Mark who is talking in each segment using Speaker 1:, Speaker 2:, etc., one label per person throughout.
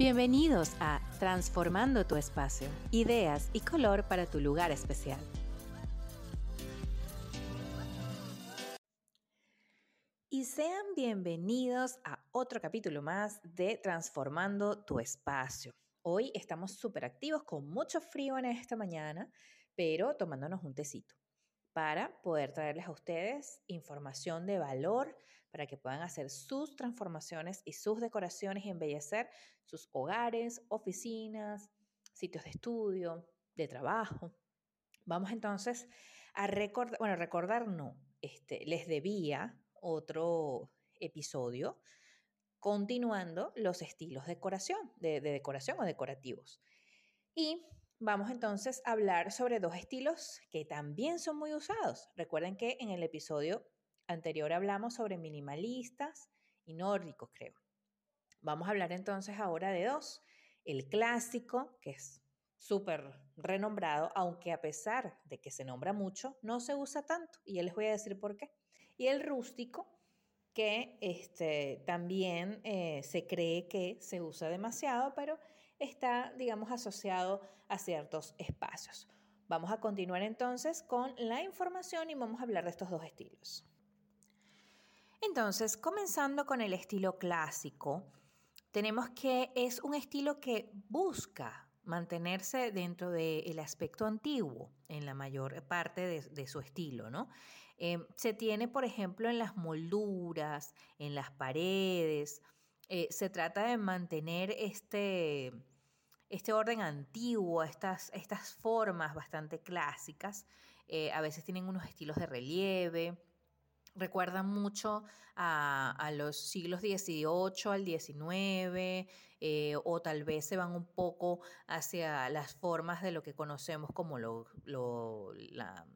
Speaker 1: Bienvenidos a Transformando tu espacio, ideas y color para tu lugar especial. Y sean bienvenidos a otro capítulo más de Transformando tu espacio. Hoy estamos súper activos con mucho frío en esta mañana, pero tomándonos un tecito para poder traerles a ustedes información de valor para que puedan hacer sus transformaciones y sus decoraciones y embellecer sus hogares, oficinas, sitios de estudio, de trabajo. Vamos entonces a recordar, bueno, recordar no, este, les debía otro episodio continuando los estilos de decoración, de, de decoración o decorativos. Y Vamos entonces a hablar sobre dos estilos que también son muy usados. Recuerden que en el episodio anterior hablamos sobre minimalistas y nórdicos, creo. Vamos a hablar entonces ahora de dos. El clásico, que es súper renombrado, aunque a pesar de que se nombra mucho, no se usa tanto. Y ya les voy a decir por qué. Y el rústico, que este, también eh, se cree que se usa demasiado, pero está, digamos, asociado a ciertos espacios. Vamos a continuar entonces con la información y vamos a hablar de estos dos estilos. Entonces, comenzando con el estilo clásico, tenemos que es un estilo que busca mantenerse dentro del aspecto antiguo en la mayor parte de, su estilo, ¿no? Eh, se tiene, por ejemplo, en las molduras, en las paredes, eh, se trata de mantener este, este orden antiguo, estas, estas formas bastante clásicas, eh, a veces tienen unos estilos de relieve, recuerdan mucho a, los siglos XVIII al XIX, eh, o tal vez se van un poco hacia las formas de lo que conocemos como lo, la,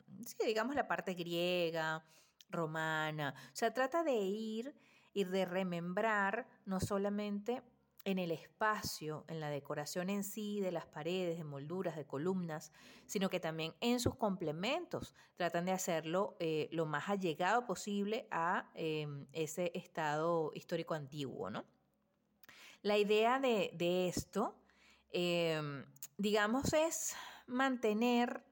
Speaker 1: digamos la parte griega, romana. O sea, trata de ir y de remembrar no solamente en el espacio, en la decoración en sí, de las paredes, de molduras, de columnas, sino que también en sus complementos tratan de hacerlo eh, lo más allegado posible a em, ese estado histórico antiguo. ¿no? La idea de, esto, em, digamos, es mantener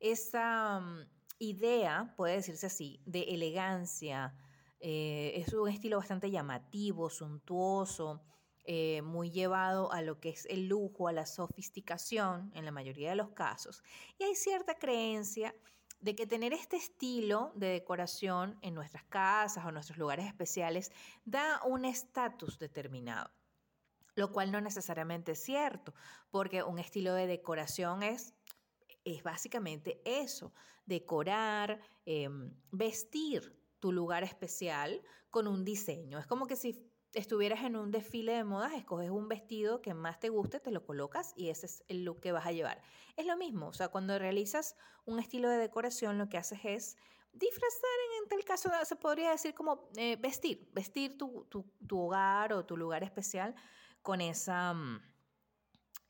Speaker 1: esa mm, idea, puede decirse así, de elegancia. Eh, es un estilo bastante llamativo, suntuoso, eh, muy llevado a lo que es el lujo, a la sofisticación en la mayoría de los casos. Y hay cierta creencia de que tener este estilo de decoración en nuestras casas o nuestros lugares especiales da un estatus determinado. Lo cual no necesariamente es cierto, porque un estilo de decoración es es básicamente eso, decorar, em, vestir tu lugar especial con un diseño. Es como que si estuvieras en un desfile de modas, escoges un vestido que más te guste, te lo colocas y ese es el look que vas a llevar. Es lo mismo, o sea, cuando realizas un estilo de decoración, lo que haces es disfrazar, en tal caso se podría decir como eh, vestir, vestir tu, tu, hogar o tu lugar especial con esa... Mm,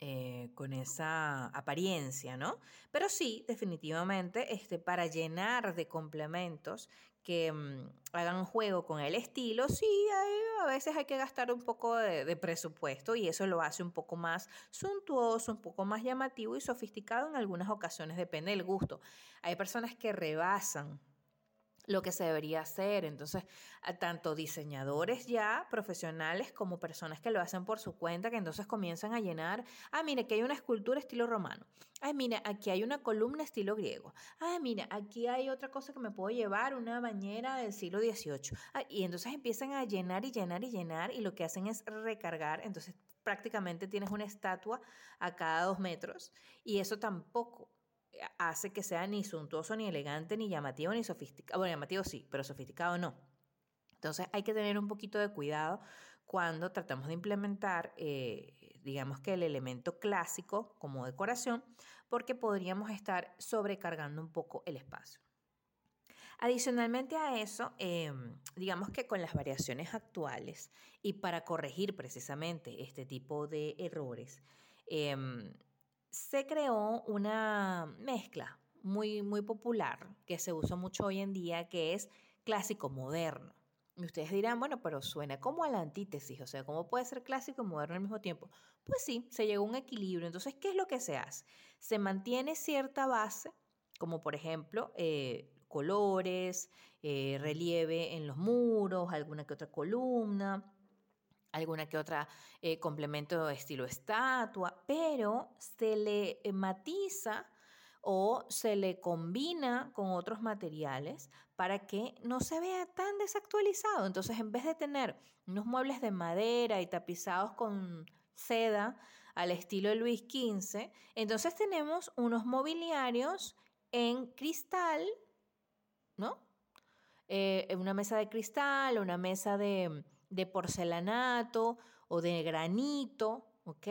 Speaker 1: eh, con esa apariencia, ¿no? Pero sí, definitivamente, este, para llenar de complementos que mm, hagan juego con el estilo, sí, a veces hay que gastar un poco de, de, presupuesto y eso lo hace un poco más suntuoso, un poco más llamativo y sofisticado en algunas ocasiones, depende del gusto. Hay personas que rebasan lo que se debería hacer. Entonces, tanto diseñadores ya profesionales como personas que lo hacen por su cuenta, que entonces comienzan a llenar, ah, mire, aquí hay una escultura estilo romano, ay, mira, aquí hay una columna estilo griego, ay, mira, aquí hay otra cosa que me puedo llevar, una bañera del siglo XVIII. y entonces empiezan a llenar y llenar y llenar y lo que hacen es recargar, entonces prácticamente tienes una estatua a cada dos metros y eso tampoco hace que sea ni suntuoso, ni elegante, ni llamativo, ni sofisticado. Bueno, llamativo sí, pero sofisticado no. Entonces hay que tener un poquito de cuidado cuando tratamos de implementar, eh, digamos que el elemento clásico como decoración, porque podríamos estar sobrecargando un poco el espacio. Adicionalmente a eso, em, digamos que con las variaciones actuales y para corregir precisamente este tipo de errores, em, se creó una mezcla muy, muy popular que se usa mucho hoy en día, que es clásico moderno. Y ustedes dirán, bueno, pero suena como a la antítesis, o sea, ¿cómo puede ser clásico y moderno al mismo tiempo? Pues sí, se llegó a un equilibrio. Entonces, ¿qué es lo que se hace? Se mantiene cierta base, como por ejemplo eh, colores, eh, relieve en los muros, alguna que otra columna, alguna que otra eh, complemento estilo estatua, pero se le matiza o se le combina con otros materiales para que no se vea tan desactualizado. Entonces, en vez de tener unos muebles de madera y tapizados con seda al estilo de Luis XV, entonces tenemos unos mobiliarios en cristal, ¿no? Eh, una mesa de cristal, una mesa de, de porcelanato o de granito, ¿ok?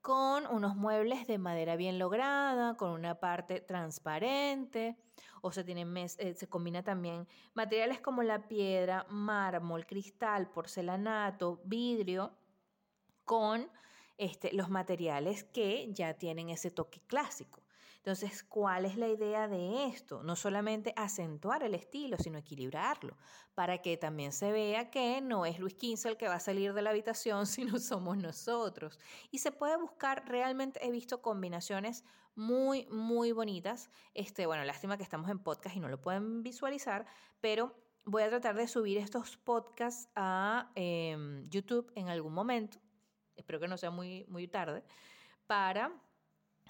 Speaker 1: Con unos muebles de madera bien lograda, con una parte transparente, o se, eh, se combina también materiales como la piedra, mármol, cristal, porcelanato, vidrio, con este, los materiales que ya tienen ese toque clásico. Entonces, ¿cuál es la idea de esto? No solamente acentuar el estilo, sino equilibrarlo, para que también se vea que no es Luis XV el que va a salir de la habitación, sino somos nosotros. Y se puede buscar, realmente he visto combinaciones muy, muy bonitas. Este, bueno, lástima que estamos en podcast y no lo pueden visualizar, pero voy a tratar de subir estos podcasts a em, YouTube en algún momento. Espero que no sea muy, muy tarde, para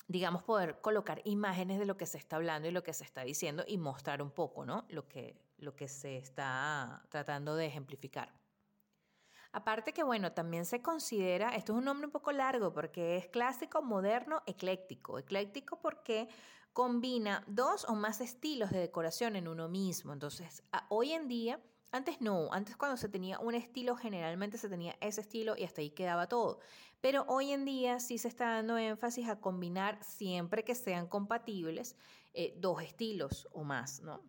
Speaker 1: digamos, poder colocar imágenes de lo que se está hablando y lo que se está diciendo y mostrar un poco, ¿no? Lo que, lo que se está tratando de ejemplificar. Aparte que, bueno, también se considera, esto es un nombre un poco largo porque es clásico, moderno, ecléctico. Ecléctico porque combina dos o más estilos de decoración en uno mismo. Entonces, hoy en día antes no, antes cuando se tenía un estilo generalmente se tenía ese estilo y hasta ahí quedaba todo. Pero hoy en día sí se está dando énfasis a combinar siempre que sean compatibles eh, dos estilos o más, ¿no?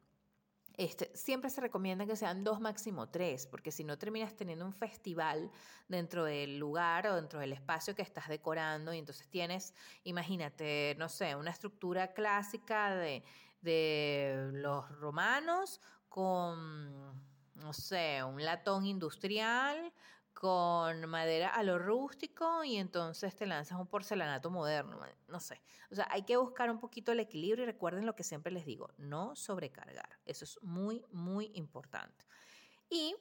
Speaker 1: Este, siempre se recomienda que sean dos, máximo tres, porque si no terminas teniendo un festival dentro del lugar o dentro del espacio que estás decorando y entonces tienes, imagínate, no sé, una estructura clásica de, de los romanos con no sé, un latón industrial con madera a lo rústico y entonces te lanzas un porcelanato moderno, no sé. O sea, hay que buscar un poquito el equilibrio y recuerden lo que siempre les digo, no sobrecargar. Eso es muy, muy importante. Y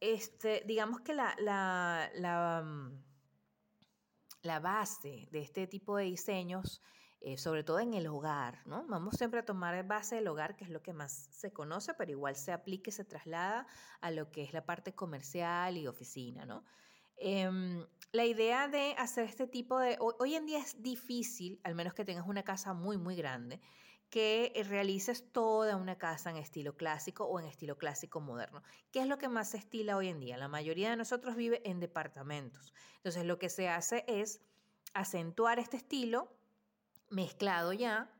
Speaker 1: este, digamos que la, la, la, mm, la base de este tipo de diseños eh, sobre todo en el hogar, ¿no? Vamos siempre a tomar base del hogar, que es lo que más se conoce, pero igual se aplica y se traslada a lo que es la parte comercial y oficina, ¿no? Em, la idea de hacer este tipo de... Hoy, en día es difícil, al menos que tengas una casa muy, muy grande, que realices toda una casa en estilo clásico o en estilo clásico moderno. ¿Qué es lo que más se estila hoy en día? La mayoría de nosotros vive en departamentos. Entonces lo que se hace es acentuar este estilo mezclado ya,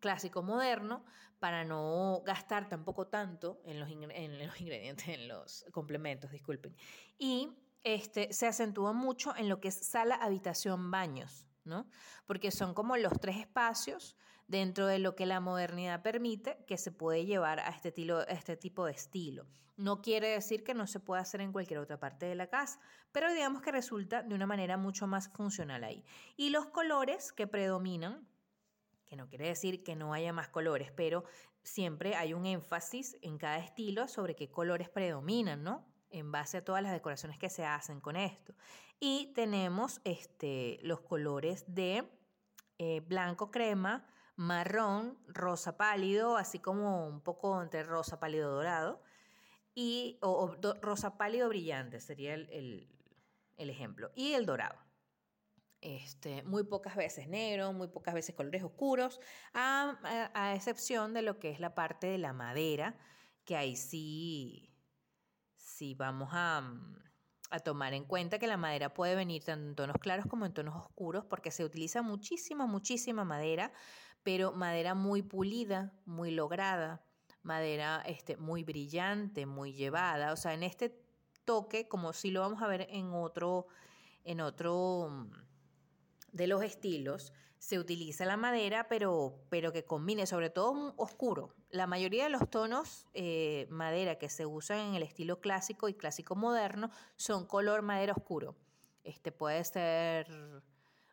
Speaker 1: clásico moderno, para no gastar tampoco tanto en los, en los ingredientes, en los complementos, disculpen. Y este, se acentúa mucho en lo que es sala, habitación, baños, ¿no? Porque son como los tres espacios dentro de lo que la modernidad permite que se puede llevar a este, estilo, este tipo de estilo. No quiere decir que no se pueda hacer en cualquier otra parte de la casa, pero digamos que resulta de una manera mucho más funcional ahí. Y los colores que predominan que no quiere decir que no haya más colores, pero siempre hay un énfasis en cada estilo sobre qué colores predominan, ¿no? En base a todas las decoraciones que se hacen con esto. Y tenemos este, los colores de eh, blanco crema, marrón, rosa pálido, así como un poco entre rosa pálido dorado, y, o, rosa pálido brillante sería el ejemplo, y el dorado. Este, muy pocas veces negro, muy pocas veces colores oscuros, a, excepción de lo que es la parte de la madera, que ahí sí, sí vamos a, a tomar en cuenta que la madera puede venir tanto en tonos claros como en tonos oscuros, porque se utiliza muchísima, muchísima madera, pero madera muy pulida, muy lograda, madera este, muy brillante, muy llevada, o sea, en este toque, como si lo vamos a ver en otro, en otro de los estilos se utiliza la madera, pero, pero que combine, sobre todo oscuro. La mayoría de los tonos eh, madera que se usan en el estilo clásico y clásico moderno son color madera oscuro. Este puede ser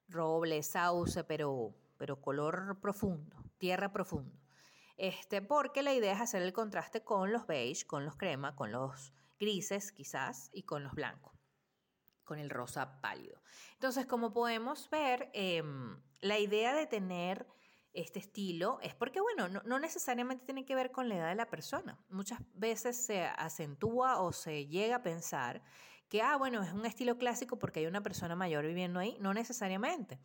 Speaker 1: roble, sauce, pero, pero color profundo, tierra profundo. Este, porque la idea es hacer el contraste con los beige, con los crema, con los grises quizás y con los blancos con el rosa pálido. Entonces, como podemos ver, em, la idea de tener este estilo es porque, bueno, no, necesariamente tiene que ver con la edad de la persona. Muchas veces se acentúa o se llega a pensar que, ah, bueno, es un estilo clásico porque hay una persona mayor viviendo ahí. No necesariamente.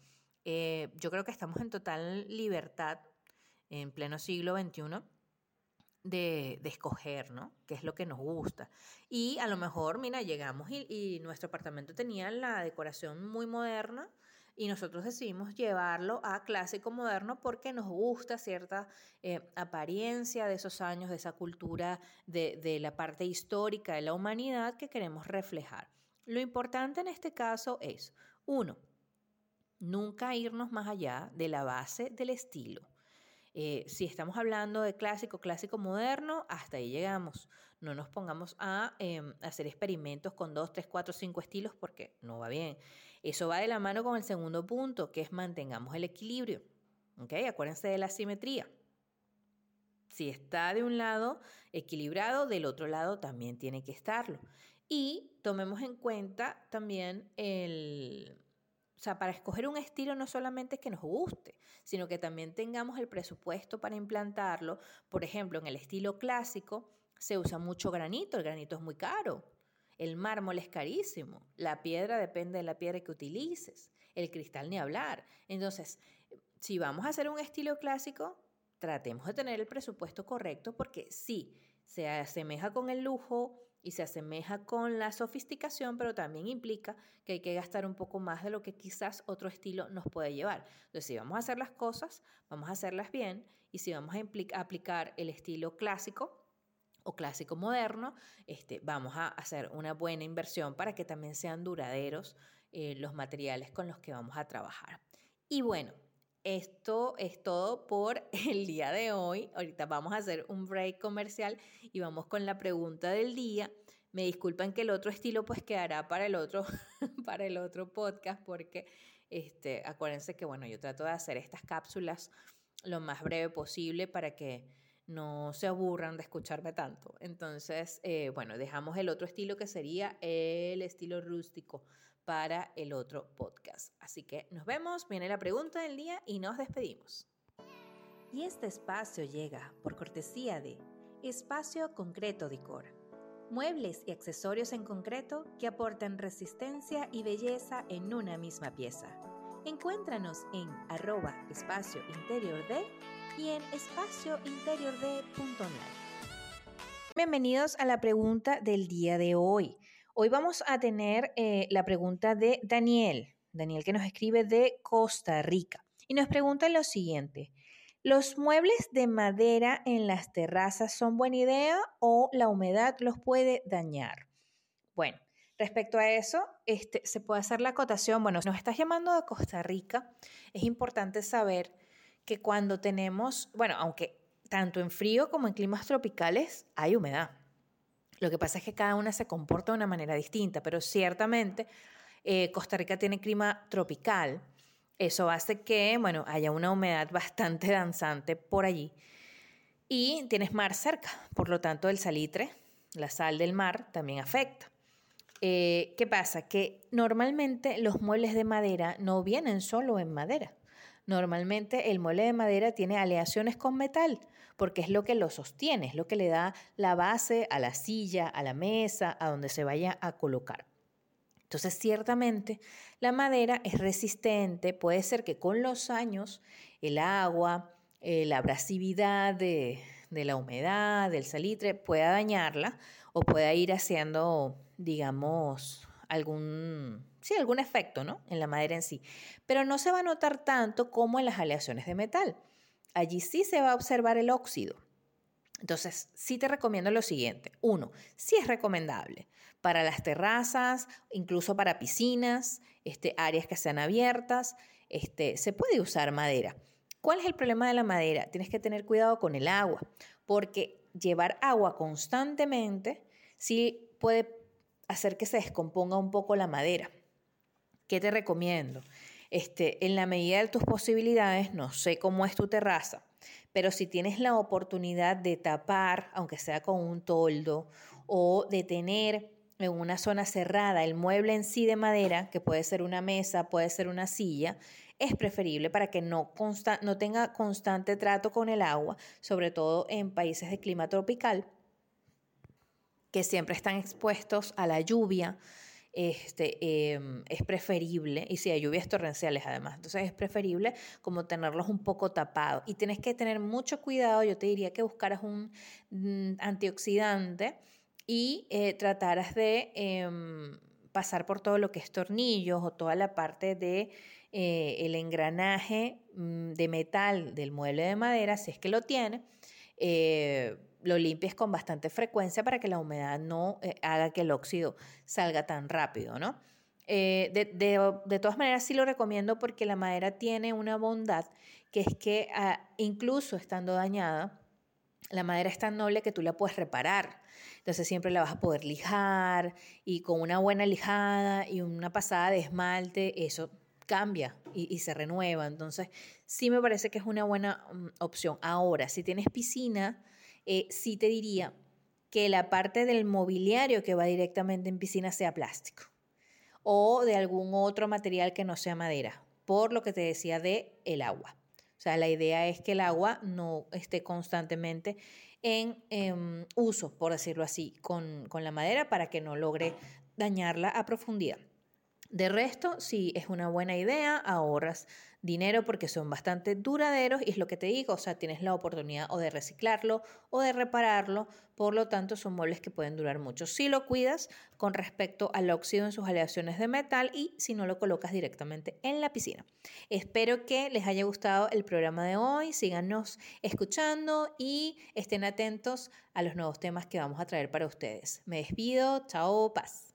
Speaker 1: Eh, yo creo que estamos en total libertad en pleno siglo XXI de, escoger, ¿no? ¿Qué es lo que nos gusta? Y a lo mejor, mira, llegamos y, nuestro apartamento tenía la decoración muy moderna y nosotros decidimos llevarlo a clásico moderno porque nos gusta cierta eh, apariencia de esos años, de esa cultura, de, de la parte histórica de la humanidad que queremos reflejar. Lo importante en este caso es, uno, nunca irnos más allá de la base del estilo. Eh, si estamos hablando de clásico, clásico moderno, hasta ahí llegamos. No nos pongamos a em, hacer experimentos con dos, tres, cuatro, cinco estilos porque no va bien. Eso va de la mano con el segundo punto, que es mantengamos el equilibrio. ¿Okay? Acuérdense de la simetría. Si está de un lado equilibrado, del otro lado también tiene que estarlo. Y tomemos en cuenta también el, o sea, para escoger un estilo no solamente es que nos guste, sino que también tengamos el presupuesto para implantarlo. Por ejemplo, en el estilo clásico se usa mucho granito, el granito es muy caro, el mármol es carísimo, la piedra depende de la piedra que utilices, el cristal ni hablar. Entonces, si vamos a hacer un estilo clásico, tratemos de tener el presupuesto correcto porque sí, se asemeja con el lujo, y se asemeja con la sofisticación, pero también implica que hay que gastar un poco más de lo que quizás otro estilo nos puede llevar. Entonces, si vamos a hacer las cosas, vamos a hacerlas bien y si vamos a aplicar el estilo clásico, o clásico moderno, este, vamos a hacer una buena inversión para que también sean duraderos eh, los materiales con los que vamos a trabajar. Y bueno, esto es todo por el día de hoy. Ahorita vamos a hacer un break comercial y vamos con la pregunta del día. Me disculpan que el otro estilo pues quedará para el otro, para el otro podcast porque este, acuérdense que bueno, yo trato de hacer estas cápsulas lo más breve posible para que no se aburran de escucharme tanto. Entonces, eh, bueno, dejamos el otro estilo que sería el estilo rústico para el otro podcast. Así que nos vemos, viene la pregunta del día y nos despedimos. Y este espacio llega por cortesía de Espacio Concreto Decor. Muebles y accesorios en concreto que aportan resistencia y belleza en una misma pieza. Encuéntranos en arroba espacio interior de y en espaciointeriorde.online. Bienvenidos a la pregunta del día de hoy. Hoy vamos a tener eh, la pregunta de Daniel, Daniel que nos escribe de Costa Rica y nos pregunta lo siguiente. ¿Los muebles de madera en las terrazas son buena idea o la humedad los puede dañar? Bueno, respecto a eso, este, se puede hacer la acotación. Bueno, nos estás llamando de Costa Rica, es importante saber que cuando tenemos, bueno, aunque tanto en frío como en climas tropicales hay humedad. Lo que pasa es que cada una se comporta de una manera distinta, pero ciertamente eh, Costa Rica tiene clima tropical. Eso hace que, bueno, haya una humedad bastante danzante por allí. Y tienes mar cerca, por lo tanto el salitre, la sal del mar, también afecta. Eh, ¿Qué pasa? Que normalmente los muebles de madera no vienen solo en madera. Normalmente el mueble de madera tiene aleaciones con metal porque es lo que lo sostiene, es lo que le da la base a la silla, a la mesa, a donde se vaya a colocar. Entonces, ciertamente, la madera es resistente, puede ser que con los años el agua, eh, la abrasividad de, de la humedad, del salitre, pueda dañarla o pueda ir haciendo, digamos, algún sí, algún efecto ¿no? en la madera en sí, pero no se va a notar tanto como en las aleaciones de metal. Allí sí se va a observar el óxido. Entonces, sí te recomiendo lo siguiente. Uno, sí es recomendable para las terrazas, incluso para piscinas, este, áreas que sean abiertas. este, se puede usar madera. ¿Cuál es el problema de la madera? Tienes que tener cuidado con el agua, porque llevar agua constantemente sí puede hacer que se descomponga un poco la madera. ¿Qué te recomiendo? Este, en la medida de tus posibilidades, no sé cómo es tu terraza, pero si tienes la oportunidad de tapar, aunque sea con un toldo, o de tener en una zona cerrada el mueble en sí de madera, que puede ser una mesa, puede ser una silla, es preferible para que no, no tenga constante trato con el agua, sobre todo en países de clima tropical, que siempre están expuestos a la lluvia. Este, em, es preferible, y si hay lluvias torrenciales además, entonces es preferible como tenerlos un poco tapados. Y tienes que tener mucho cuidado, yo te diría que buscaras un mm, antioxidante y eh, trataras de em, pasar por todo lo que es tornillos o toda la parte de eh, el engranaje mm, de metal del mueble de madera, si es que lo tiene, eh, lo limpies con bastante frecuencia para que la humedad no eh, haga que el óxido salga tan rápido, ¿no? de, todas maneras sí lo recomiendo porque la madera tiene una bondad que es que ah, incluso estando dañada, la madera es tan noble que tú la puedes reparar. Entonces siempre la vas a poder lijar y con una buena lijada y una pasada de esmalte, eso cambia y, se renueva. Entonces, sí me parece que es una buena mm, opción. Ahora, si tienes piscina, eh, sí te diría que la parte del mobiliario que va directamente en piscina sea plástico o de algún otro material que no sea madera, por lo que te decía de el agua. O sea, la idea es que el agua no esté constantemente en em, uso, por decirlo así, con la madera para que no logre dañarla a profundidad. De resto, si es una buena idea, ahorras dinero porque son bastante duraderos y es lo que te digo, o sea, tienes la oportunidad o de reciclarlo o de repararlo, por lo tanto son muebles que pueden durar mucho si lo cuidas con respecto al óxido en sus aleaciones de metal y si no lo colocas directamente en la piscina. Espero que les haya gustado el programa de hoy, síganos escuchando y estén atentos a los nuevos temas que vamos a traer para ustedes. Me despido, chao, paz.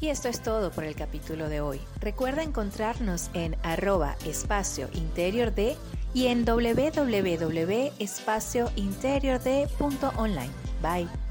Speaker 1: Y esto es todo por el capítulo de hoy. Recuerda encontrarnos en arroba espacio interior y en www.espaciointeriorde.online. Bye.